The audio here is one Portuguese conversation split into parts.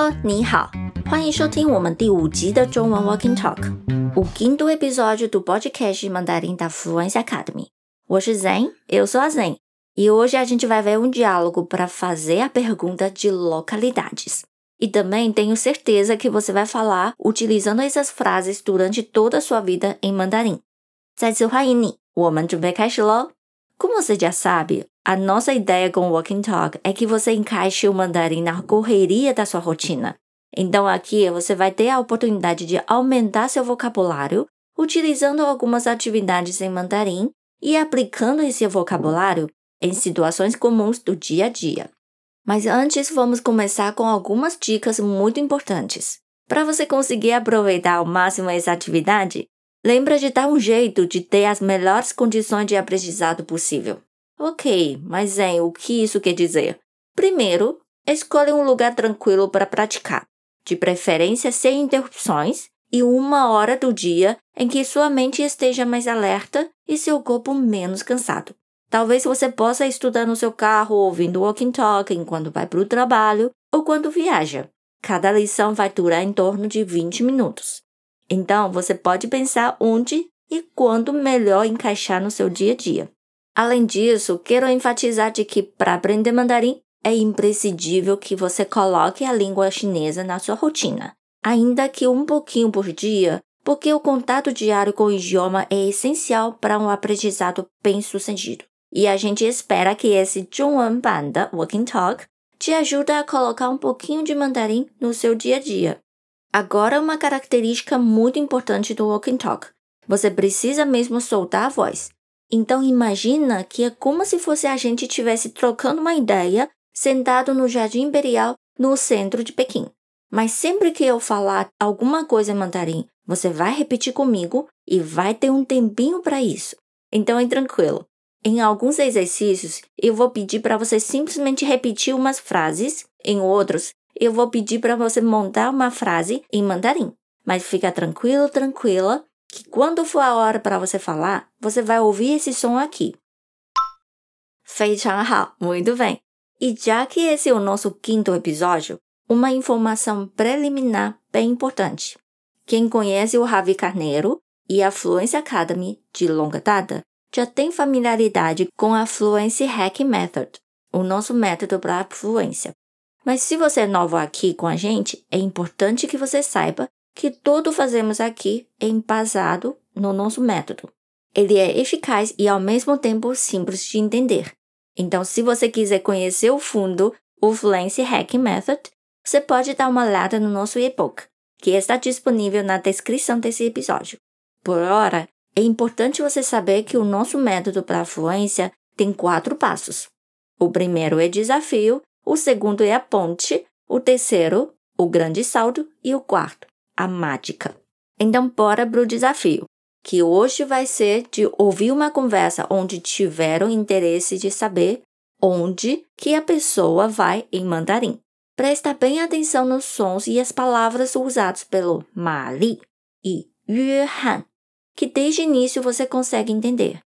Hello，你好，欢迎收听我们第五集的中文 Walking Talk，o quinto episódio do podcast Mandarim da Fluência Academy。我是 Zen，eu sou a Zen, e hoje a gente vai ver um diálogo para fazer a pergunta de localidades. E também tenho certeza que você vai falar utilizando essas frases durante toda a sua vida em mandarim. 再次欢迎你，我们准备开始喽。como você já sabe, a nossa ideia com o Walking Talk é que você encaixe o mandarim na correria da sua rotina. Então aqui você vai ter a oportunidade de aumentar seu vocabulário utilizando algumas atividades em mandarim e aplicando esse vocabulário em situações comuns do dia a dia. Mas antes vamos começar com algumas dicas muito importantes. Para você conseguir aproveitar ao máximo essa atividade, Lembra de dar um jeito de ter as melhores condições de aprendizado possível. Ok, mas em o que isso quer dizer? Primeiro, escolha um lugar tranquilo para praticar, de preferência sem interrupções, e uma hora do dia em que sua mente esteja mais alerta e seu corpo menos cansado. Talvez você possa estudar no seu carro ouvindo walking talk enquanto vai para o trabalho ou quando viaja. Cada lição vai durar em torno de 20 minutos. Então, você pode pensar onde e quando melhor encaixar no seu dia a dia. Além disso, quero enfatizar de que para aprender mandarim é imprescindível que você coloque a língua chinesa na sua rotina, ainda que um pouquinho por dia, porque o contato diário com o idioma é essencial para um aprendizado bem-sucedido. E a gente espera que esse Zhongwen Ban Walking Talk te ajude a colocar um pouquinho de mandarim no seu dia a dia. Agora, uma característica muito importante do walking talk. Você precisa mesmo soltar a voz. Então, imagina que é como se fosse a gente estivesse trocando uma ideia sentado no Jardim Imperial no centro de Pequim. Mas sempre que eu falar alguma coisa em mandarim, você vai repetir comigo e vai ter um tempinho para isso. Então, é tranquilo. Em alguns exercícios, eu vou pedir para você simplesmente repetir umas frases, em outros, eu vou pedir para você montar uma frase em mandarim. Mas fica tranquilo, tranquila, que quando for a hora para você falar, você vai ouvir esse som aqui. Fei muito bem. E já que esse é o nosso quinto episódio, uma informação preliminar bem importante. Quem conhece o Ravi Carneiro e a Fluency Academy de longa data já tem familiaridade com a Fluency Hack Method, o nosso método para a fluência. Mas se você é novo aqui com a gente, é importante que você saiba que tudo fazemos aqui é embasado no nosso método. Ele é eficaz e ao mesmo tempo simples de entender. Então, se você quiser conhecer o fundo, o Fluency Hack Method, você pode dar uma olhada no nosso e-book, que está disponível na descrição desse episódio. Por hora, é importante você saber que o nosso método para fluência tem quatro passos. O primeiro é desafio, o segundo é a ponte, o terceiro, o grande salto e o quarto, a mágica. Então, bora para o desafio, que hoje vai ser de ouvir uma conversa onde tiveram interesse de saber onde que a pessoa vai em mandarim. Presta bem atenção nos sons e as palavras usadas pelo Mali e Yuan, que desde o início você consegue entender.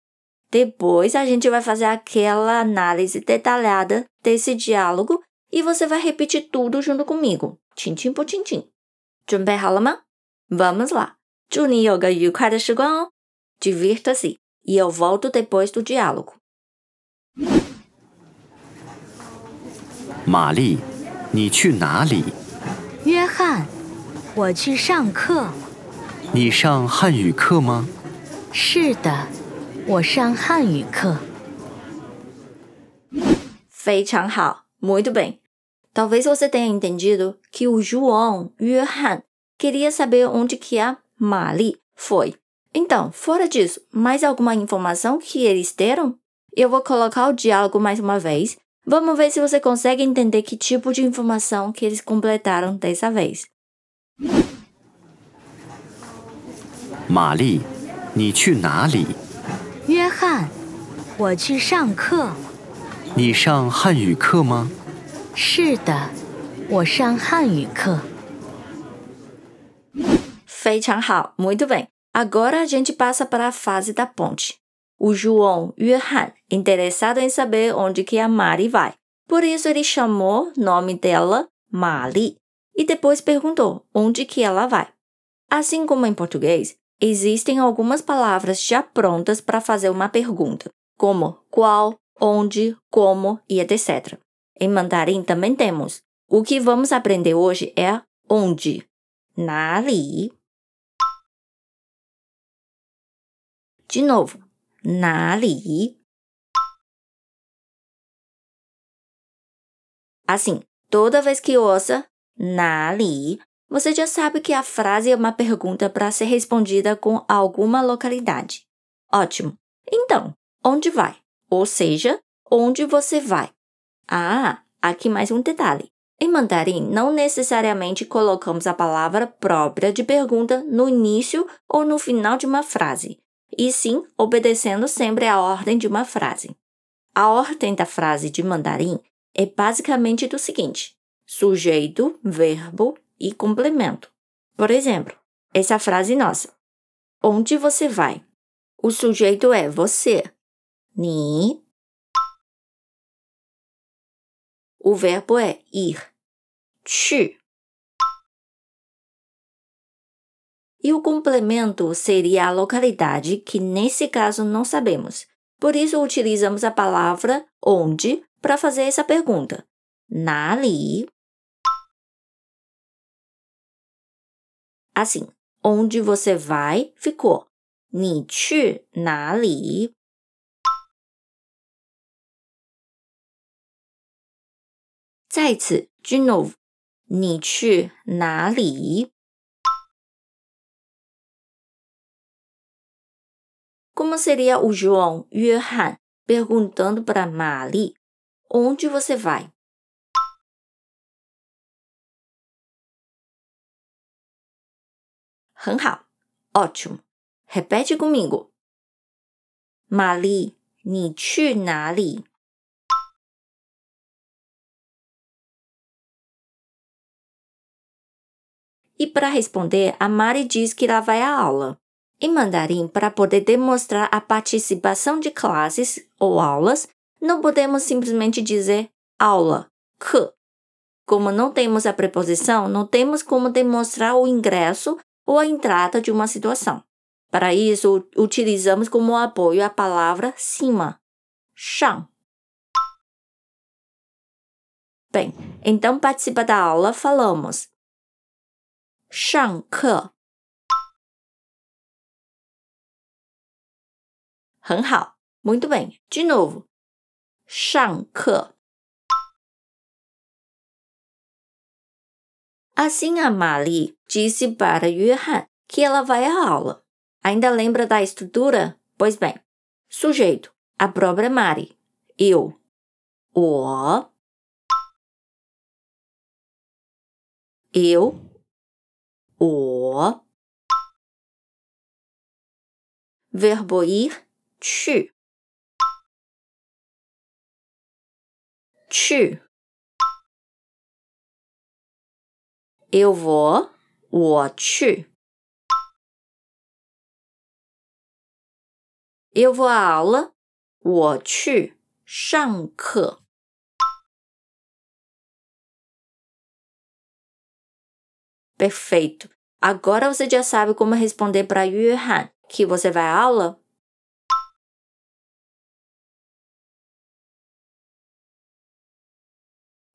Depois a gente vai fazer aquela análise detalhada desse diálogo e você vai repetir tudo junto comigo. Tintim por tintim. 准备好了吗? Vamos lá. 祝你有个愉快的时光哦. Divirta-se. E eu volto depois do diálogo. 玛丽，你去哪里？约翰，我去上课。你上汉语课吗？是的。我上汉语课。非常好，muito bem. Talvez você tenha entendido que o João Yuhan queria saber onde que a Mali foi. Então, fora disso, mais alguma informação que eles deram? Eu vou colocar o diálogo mais uma vez. Vamos ver se você consegue entender que tipo de informação que eles completaram dessa vez. 玛丽，你去哪里？约翰，我去上课。你上汉语课吗？ 是的，我上汉语课。非常好，muito bem. Agora a gente passa para a fase da ponte. O João Yuhan, interessado em saber onde que a Mari vai. Por isso ele chamou o nome dela Mali. e depois perguntou onde que ela vai. Assim como em português, existem algumas palavras já prontas para fazer uma pergunta, como qual, onde, como e etc. Em mandarim também temos. O que vamos aprender hoje é onde. Nali? De novo. Nali? Assim, toda vez que ouça Nali, você já sabe que a frase é uma pergunta para ser respondida com alguma localidade. Ótimo! Então, onde vai? Ou seja, onde você vai? Ah, aqui mais um detalhe. Em mandarim, não necessariamente colocamos a palavra própria de pergunta no início ou no final de uma frase, e sim obedecendo sempre a ordem de uma frase. A ordem da frase de mandarim é basicamente do seguinte: sujeito, verbo e complemento. Por exemplo, essa frase nossa: Onde você vai? O sujeito é você. Ni. O verbo é ir.去. E o complemento seria a localidade que nesse caso não sabemos. Por isso utilizamos a palavra onde para fazer essa pergunta. 哪里? Assim, onde você vai ficou. 你去哪里？ 再次，de novo，你去哪里？Como seria o João 约翰 perguntando para Mali onde você vai? Hanhao, ótimo. Repete comigo. Mali, 你去哪 ？E para responder, a Mari diz que ela vai à aula. Em mandarim, para poder demonstrar a participação de classes ou aulas, não podemos simplesmente dizer aula, que. Como não temos a preposição, não temos como demonstrar o ingresso ou a entrada de uma situação. Para isso, utilizamos como apoio a palavra cima, shang. Bem, então participa da aula, falamos 上课。很好，muito bem. De novo, 上课。Assim a Mali disse para Yuhan que ela vai à aula. Ainda lembra da estrutura? Pois bem, sujeito, a própria Mari, eu, 我 eu o verbo ir 去去 eu vou 我去 eu vou à aula 我去上课 Perfeito. Agora você já sabe como responder para Yuhan que você vai à aula?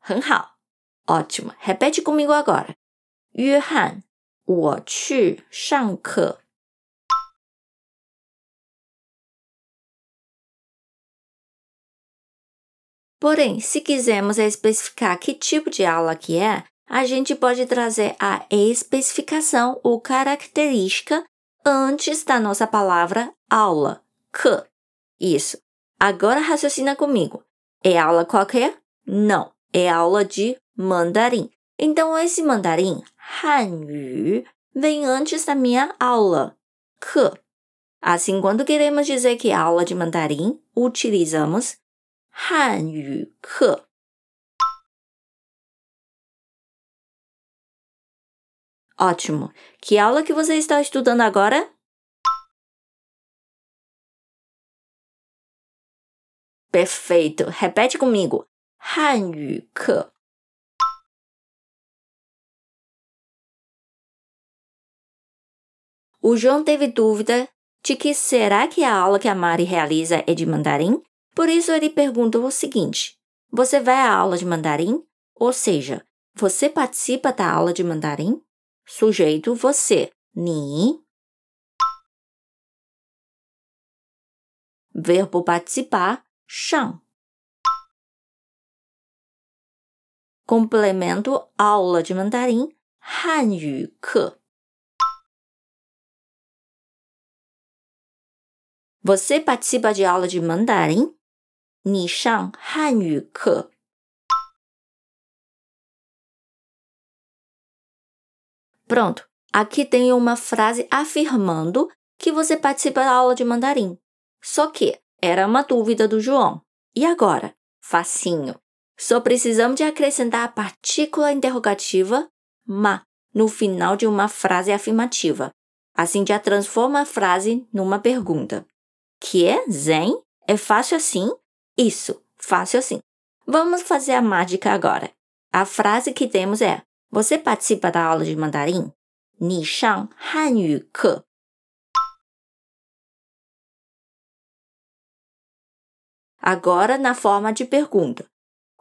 Hao. Ótimo. Repete comigo agora. Yuhan, 我去上课。Porém, se quisermos especificar que tipo de aula que é, a gente pode trazer a especificação ou característica antes da nossa palavra aula, que. Isso. Agora raciocina comigo. É aula qualquer? Não. É aula de mandarim. Então, esse mandarim, Hanyu, vem antes da minha aula, que. Assim, quando queremos dizer que aula de mandarim, utilizamos Hanyu. Ótimo. Que aula que você está estudando agora? Perfeito. Repete comigo. 汉语课. O João teve dúvida de que será que a aula que a Mari realiza é de mandarim? Por isso ele perguntou o seguinte: Você vai à aula de mandarim? Ou seja, você participa da aula de mandarim? Sujeito você, ni. Verbo participar, shang. Complemento aula de mandarim, hanyu ke. Você participa de aula de mandarim? 你上汉语课。 Pronto, aqui tem uma frase afirmando que você participa da aula de mandarim. Só que era uma dúvida do João. E agora? Facinho. Só precisamos de acrescentar a partícula interrogativa ma no final de uma frase afirmativa. Assim já transforma a frase numa pergunta. Que é Zen? É fácil assim? Isso, fácil assim. Vamos fazer a mágica agora. A frase que temos é: Você participa da aula de mandarim? 你上汉语课。Agora na forma de pergunta.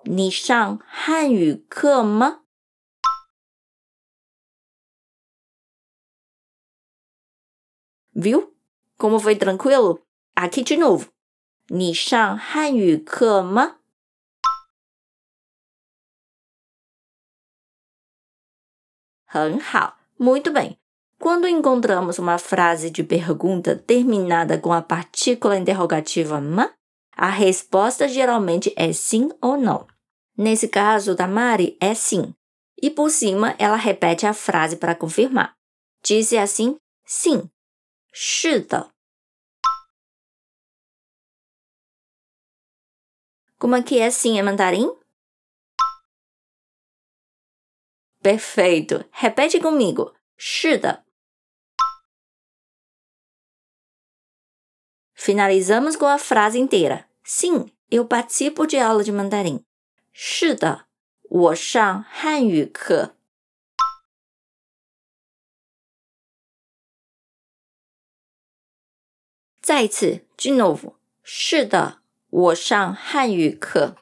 你上汉语课吗？Viu? Como foi tranquilo? Aqui de novo. 你上汉语课吗？ Muito bem. Quando encontramos uma frase de pergunta terminada com a partícula interrogativa ma, a resposta geralmente é sim ou não. Nesse caso da Mari, é sim. E por cima, ela repete a frase para confirmar. Disse assim, sim. 是的. Como é que é sim em mandarim? Perfeito. Repete comigo. 是的. Finalizamos com a frase inteira. Sim, eu participo de aula de mandarim. 是的，我上汉语课。再一次，de novo。是的，我上汉语课。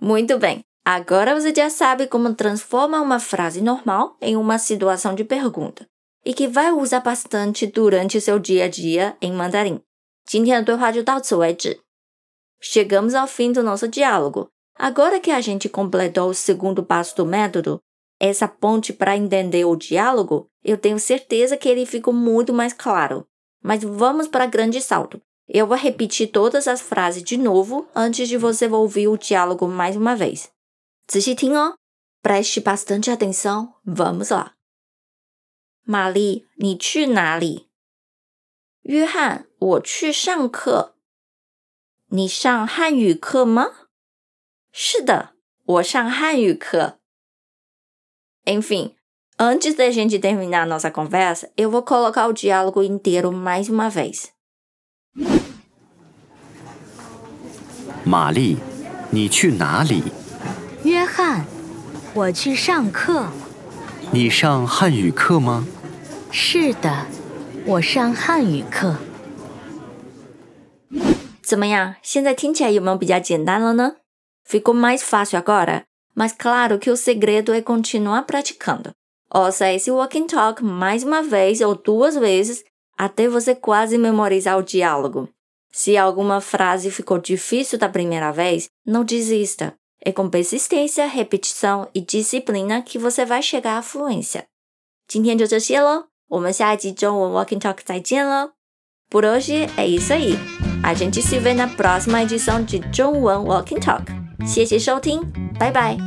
Muito bem. Agora você já sabe como transforma uma frase normal em uma situação de pergunta e que vai usar bastante durante seu dia a dia em mandarim. É Chegamos ao fim do nosso diálogo. Agora que a gente completou o segundo passo do método, essa ponte para entender o diálogo, eu tenho certeza que ele ficou muito mais claro. Mas vamos para grande salto. Eu vou repetir todas as frases de novo antes de você ouvir o diálogo mais uma vez. 仔细听哦，preste bastante atenção. Vamos lá. 玛丽，你去哪里？约翰，我去上课。你上汉语课吗？是的，我上汉语课。Enfim, antes da gente terminar nossa conversa, eu vou colocar o diálogo inteiro mais uma vez. 玛丽，你去哪里？约翰，我去上课。你上汉语课吗？是的，我上汉语课。怎么样？现在听起来有没有比较简单了呢？Ficou mais fácil agora? Mas claro que o segredo é continuar praticando. Ouça esse walking talk mais uma vez ou duas vezes até você quase memorizar o diálogo. Se alguma frase ficou difícil da primeira vez, não desista. É com persistência, repetição e disciplina que você vai chegar à fluência. 今天就这些喽，我们下一集中文 Walking Talk 再见喽。Por hoje é isso aí. A gente se vê na próxima edição de 中文 Walking Talk. 谢谢收听，拜拜。